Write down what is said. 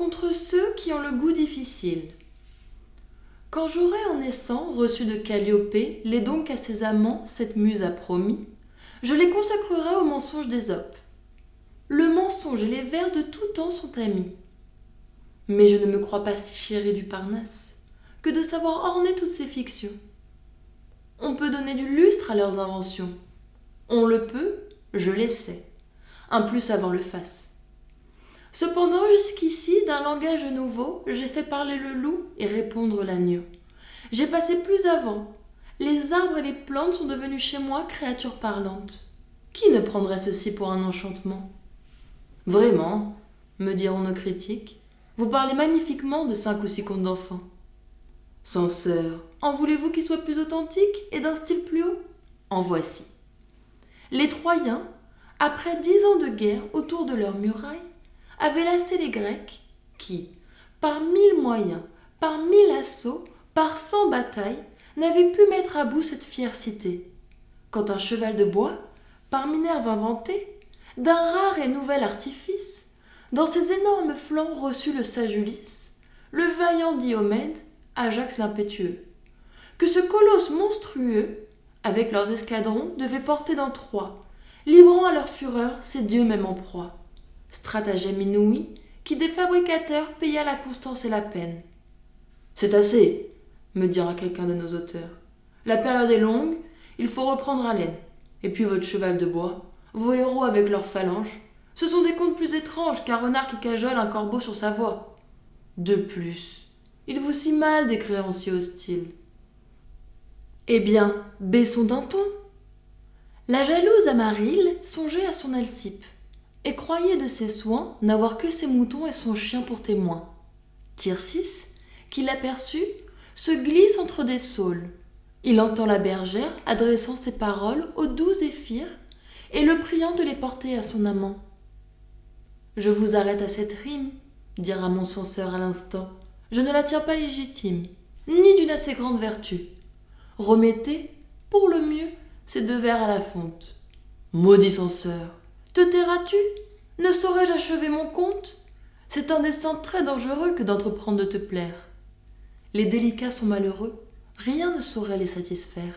contre ceux qui ont le goût difficile. Quand j'aurai en naissant reçu de Calliope les dons qu'à ses amants cette muse a promis, je les consacrerai au mensonge d'Ésope. Le mensonge et les vers de tout temps sont amis. Mais je ne me crois pas si chérie du Parnasse que de savoir orner toutes ces fictions. On peut donner du lustre à leurs inventions. On le peut, je l'essaie. Un plus savant le fasse. Cependant, jusqu'ici, d'un langage nouveau, j'ai fait parler le loup et répondre l'agneau. J'ai passé plus avant. Les arbres et les plantes sont devenus chez moi créatures parlantes. Qui ne prendrait ceci pour un enchantement? Vraiment, me diront nos critiques, vous parlez magnifiquement de cinq ou six contes d'enfants. Censeur, en voulez-vous qu'il soit plus authentique et d'un style plus haut? En voici. Les Troyens, après dix ans de guerre autour de leurs murailles, avaient lassé les Grecs qui, par mille moyens, par mille assauts, par cent batailles, n'avaient pu mettre à bout cette fière cité. Quand un cheval de bois, par Minerve inventé, d'un rare et nouvel artifice, dans ses énormes flancs reçut le sage Ulysse, le vaillant Diomède, Ajax l'impétueux, que ce colosse monstrueux, avec leurs escadrons, devait porter dans Troie, livrant à leur fureur ces dieux même en proie. Stratagème inouï, qui des fabricateurs paya la constance et la peine. C'est assez, me dira quelqu'un de nos auteurs. La période est longue, il faut reprendre haleine. Et puis votre cheval de bois, vos héros avec leurs phalanges, ce sont des contes plus étranges qu'un renard qui cajole un corbeau sur sa voix. De plus, il vous si mal d'écrire en si hostile. Eh bien, baissons d'un ton. La jalouse Amarille songeait à son Alcippe, et croyait de ses soins n'avoir que ses moutons et son chien pour témoins. Tircis, qui l'aperçut, se glisse entre des saules. Il entend la bergère adressant ses paroles au doux zéphyr et le priant de les porter à son amant. Je vous arrête à cette rime, dira mon censeur à l'instant. Je ne la tiens pas légitime, ni d'une assez grande vertu. Remettez, pour le mieux, ces deux vers à la fonte. Maudit censeur, te tairas-tu? Ne saurais-je achever mon conte C'est un dessein très dangereux que d'entreprendre de te plaire. Les délicats sont malheureux, rien ne saurait les satisfaire.